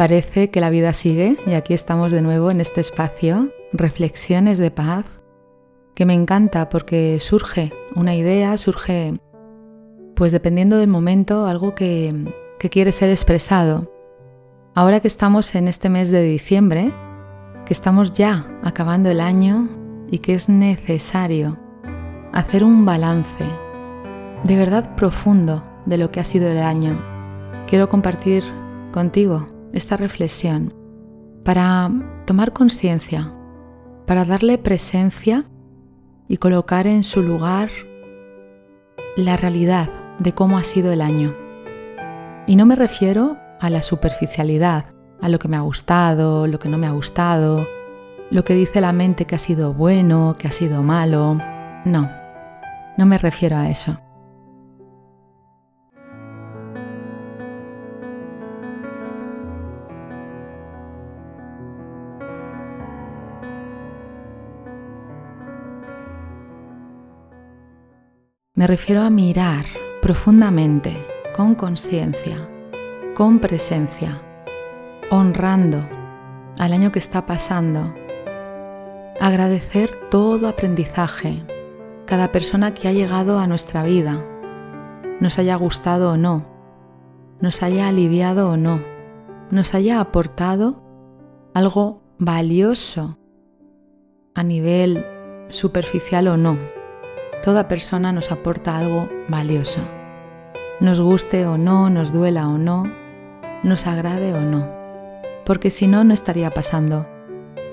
Parece que la vida sigue y aquí estamos de nuevo en este espacio, Reflexiones de Paz, que me encanta porque surge una idea, surge, pues dependiendo del momento, algo que, quiere ser expresado. Ahora que estamos en este mes de diciembre, que estamos ya acabando el año y que es necesario hacer un balance de verdad profundo de lo que ha sido el año, quiero compartir contigo esta reflexión para tomar conciencia, para darle presencia y colocar en su lugar la realidad de cómo ha sido el año. Y no me refiero a la superficialidad, a lo que me ha gustado, lo que no me ha gustado, lo que dice la mente que ha sido bueno, que ha sido malo. No, no me refiero a eso. Me refiero a mirar profundamente, con conciencia, con presencia, honrando al año que está pasando, agradecer todo aprendizaje, cada persona que ha llegado a nuestra vida, nos haya gustado o no, nos haya aliviado o no, nos haya aportado algo valioso a nivel superficial o no. Toda persona nos aporta algo valioso. Nos guste o no, nos duela o no, nos agrade o no. Porque si no, no estaría pasando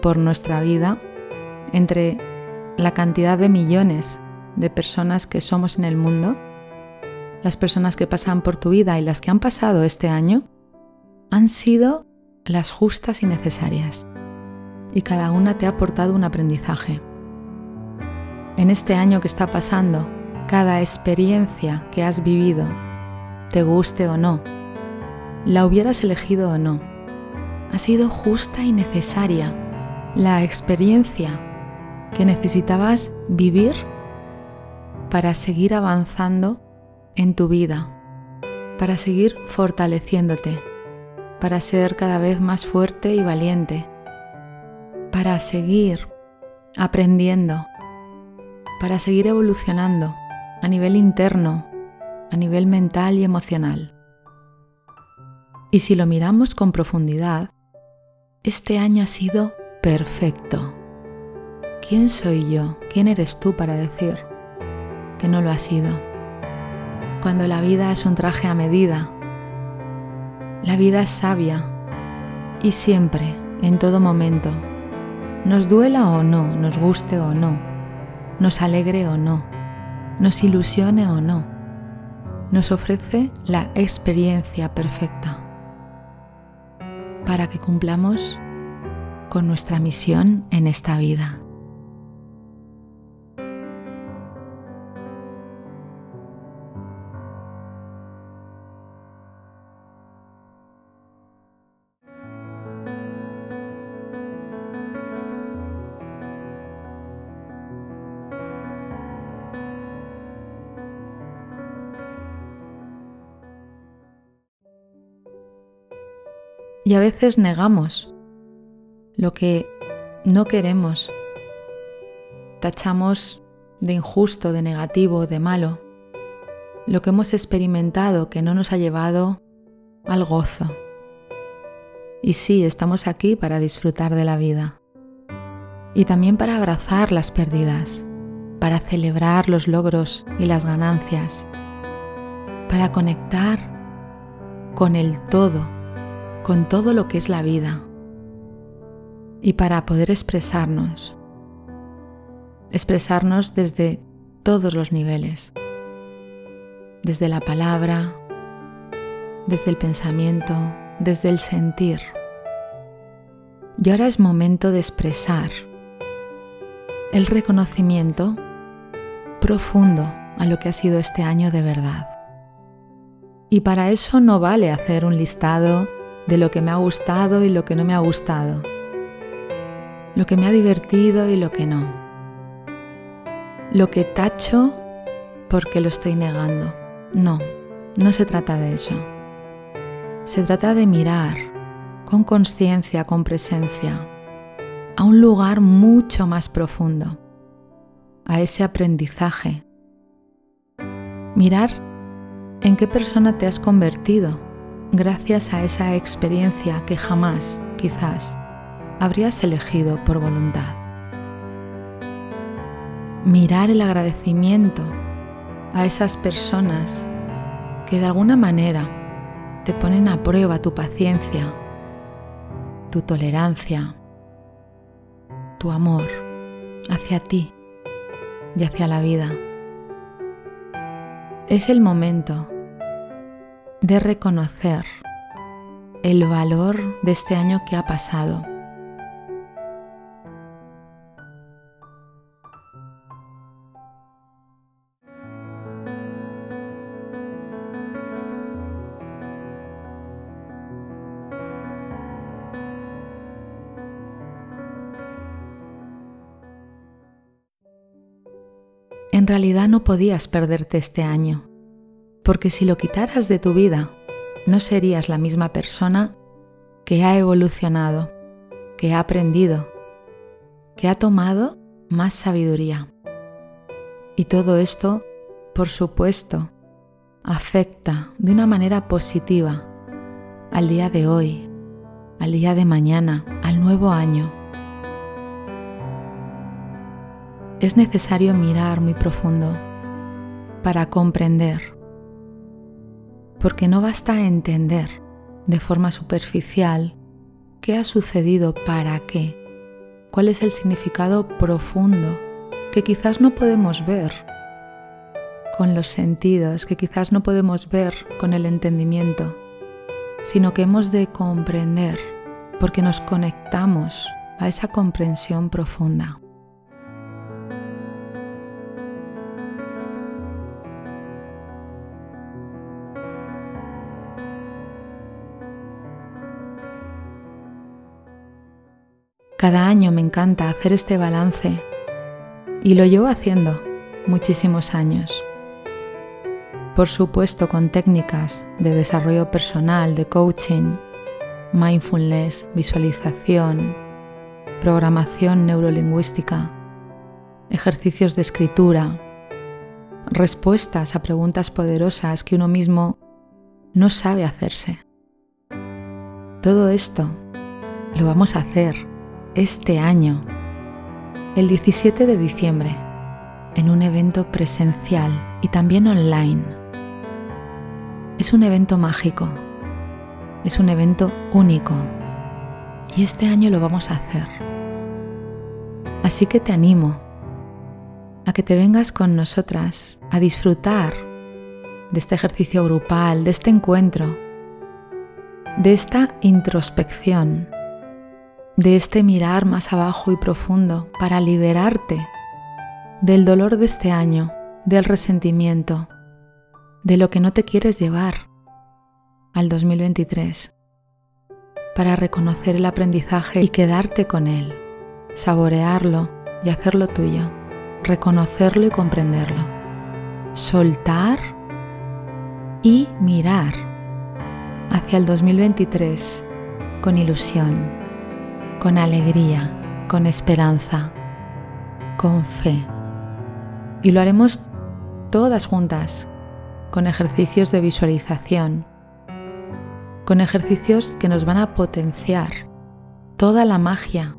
por nuestra vida entre la cantidad de millones de personas que somos en el mundo, las personas que pasan por tu vida y las que han pasado este año, han sido las justas y necesarias. Y cada una te ha aportado un aprendizaje en este año que está pasando, cada experiencia que has vivido, te guste o no, la hubieras elegido o no, ha sido justa y necesaria la experiencia que necesitabas vivir para seguir avanzando en tu vida, para seguir fortaleciéndote, para ser cada vez más fuerte y valiente, para seguir aprendiendo, para seguir evolucionando a nivel interno, a nivel mental y emocional. Y si lo miramos con profundidad, este año ha sido perfecto. ¿Quién soy yo? ¿Quién eres tú para decir que no lo ha sido? Cuando la vida es un traje a medida, la vida es sabia y siempre, en todo momento, nos duela o no, nos guste o no, nos alegre o no, nos ilusione o no, nos ofrece la experiencia perfecta para que cumplamos con nuestra misión en esta vida. Y a veces negamos lo que no queremos. Tachamos de injusto, de negativo, de malo, lo que hemos experimentado que no nos ha llevado al gozo. Y sí, estamos aquí para disfrutar de la vida, y también para abrazar las pérdidas, para celebrar los logros y las ganancias, para conectar con el todo, con todo lo que es la vida y para poder expresarnos, expresarnos desde todos los niveles, desde la palabra, desde el pensamiento, desde el sentir. Y ahora es momento de expresar el reconocimiento profundo a lo que ha sido este año de verdad. Y para eso no vale hacer un listado de lo que me ha gustado y lo que no me ha gustado, lo que me ha divertido y lo que no, lo que tacho porque lo estoy negando. No, no se trata de eso. Se trata de mirar con conciencia, con presencia, a un lugar mucho más profundo, a ese aprendizaje. Mirar en qué persona te has convertido gracias a esa experiencia que jamás, quizás, habrías elegido por voluntad. Mirar el agradecimiento a esas personas que de alguna manera te ponen a prueba tu paciencia, tu tolerancia, tu amor hacia ti y hacia la vida. Es el momento de reconocer el valor de este año que ha pasado. En realidad no podías perderte este año, porque si lo quitaras de tu vida, no serías la misma persona que ha evolucionado, que ha aprendido, que ha tomado más sabiduría. Y todo esto, por supuesto, afecta de una manera positiva al día de hoy, al día de mañana, al nuevo año. es necesario mirar muy profundo para comprender, porque no basta entender de forma superficial qué ha sucedido, para qué, cuál es el significado profundo que quizás no podemos ver con los sentidos, que quizás no podemos ver con el entendimiento, sino que hemos de comprender porque nos conectamos a esa comprensión profunda. Cada año me encanta hacer este balance y lo llevo haciendo muchísimos años. Por supuesto con técnicas de desarrollo personal, de coaching, mindfulness, visualización, programación neurolingüística, ejercicios de escritura, respuestas a preguntas poderosas que uno mismo no sabe hacerse. Todo esto lo vamos a hacer este año, el 17 de diciembre, en un evento presencial y también online. Es un evento mágico, es un evento único y este año lo vamos a hacer. Así que te animo a que te vengas con nosotras a disfrutar de este ejercicio grupal, de este encuentro, de esta introspección de este mirar más abajo y profundo para liberarte del dolor de este año, del resentimiento, de lo que no te quieres llevar al 2023, para reconocer el aprendizaje y quedarte con él, saborearlo y hacerlo tuyo, reconocerlo y comprenderlo, soltar y mirar hacia el 2023 con ilusión con alegría, con esperanza, con fe. Y lo haremos todas juntas, con ejercicios de visualización, con ejercicios que nos van a potenciar toda la magia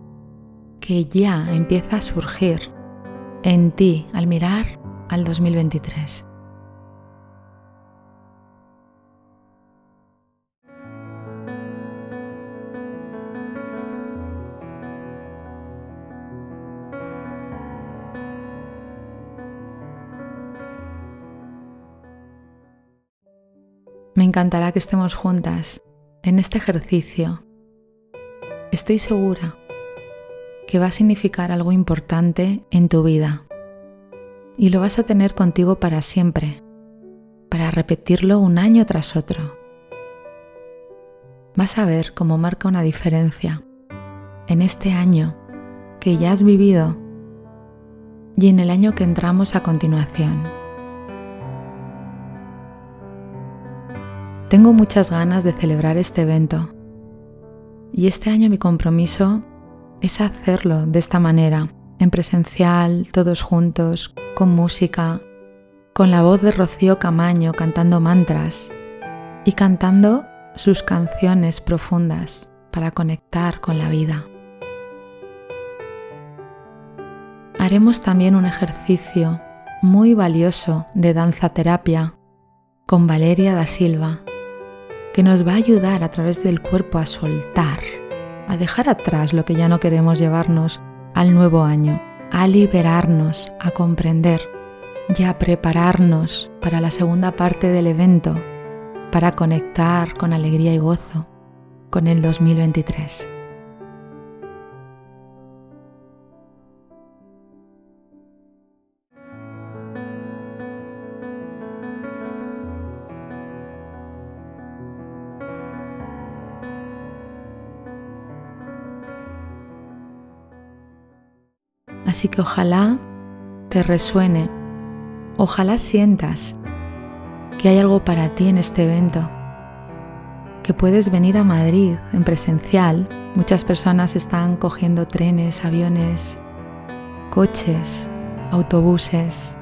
que ya empieza a surgir en ti al mirar al 2023. Me encantará que estemos juntas en este ejercicio. Estoy segura que va a significar algo importante en tu vida y lo vas a tener contigo para siempre, para repetirlo un año tras otro. Vas a ver cómo marca una diferencia en este año que ya has vivido y en el año que entramos a continuación. Tengo muchas ganas de celebrar este evento y este año mi compromiso es hacerlo de esta manera, en presencial, todos juntos, con música, con la voz de Rocío Camaño cantando mantras y cantando sus canciones profundas para conectar con la vida. Haremos también un ejercicio muy valioso de danza terapia con Valeria da Silva que nos va a ayudar a través del cuerpo a soltar, a dejar atrás lo que ya no queremos llevarnos al nuevo año, a liberarnos, a comprender y a prepararnos para la segunda parte del evento, para conectar con alegría y gozo con el 2023. Así que ojalá te resuene, ojalá sientas que hay algo para ti en este evento, que puedes venir a Madrid en presencial. Muchas personas están cogiendo trenes, aviones, coches, autobuses,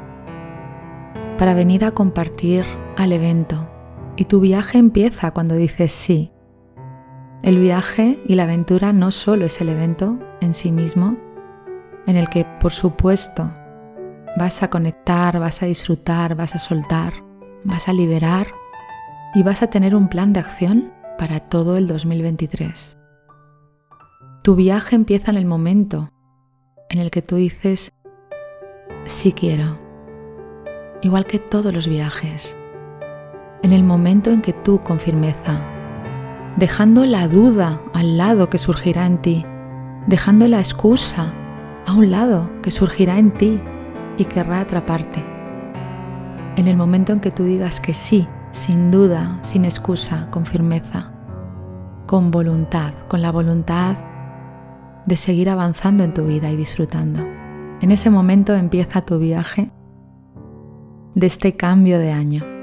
para venir a compartir al evento. Y tu viaje empieza cuando dices sí. El viaje y la aventura no solo es el evento en sí mismo, en el que, por supuesto, vas a conectar, vas a disfrutar, vas a soltar, vas a liberar y vas a tener un plan de acción para todo el 2023. Tu viaje empieza en el momento en el que tú dices, sí quiero, igual que todos los viajes, en el momento en que tú con firmeza, dejando la duda al lado que surgirá en ti, dejando la excusa a un lado que surgirá en ti y querrá atraparte. En el momento en que tú digas que sí, sin duda, sin excusa, con firmeza, con voluntad, con la voluntad de seguir avanzando en tu vida y disfrutando. En ese momento empieza tu viaje de este cambio de año.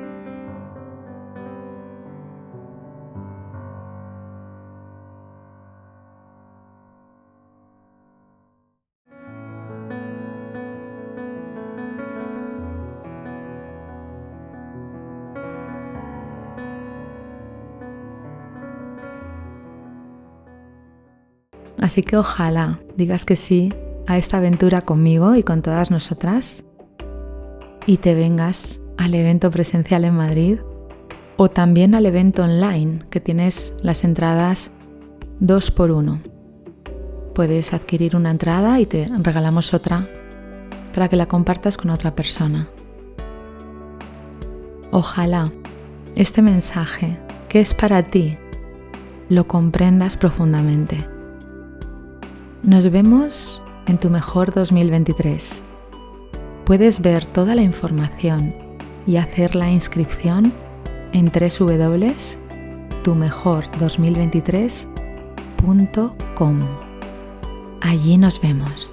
Así que ojalá digas que sí a esta aventura conmigo y con todas nosotras y te vengas al evento presencial en Madrid o también al evento online que tienes las entradas dos por uno. Puedes adquirir una entrada y te regalamos otra para que la compartas con otra persona. Ojalá este mensaje que es para ti lo comprendas profundamente nos vemos en tu mejor 2023. Puedes ver toda la información y hacer la inscripción en www.tumejor2023.com. Allí nos vemos.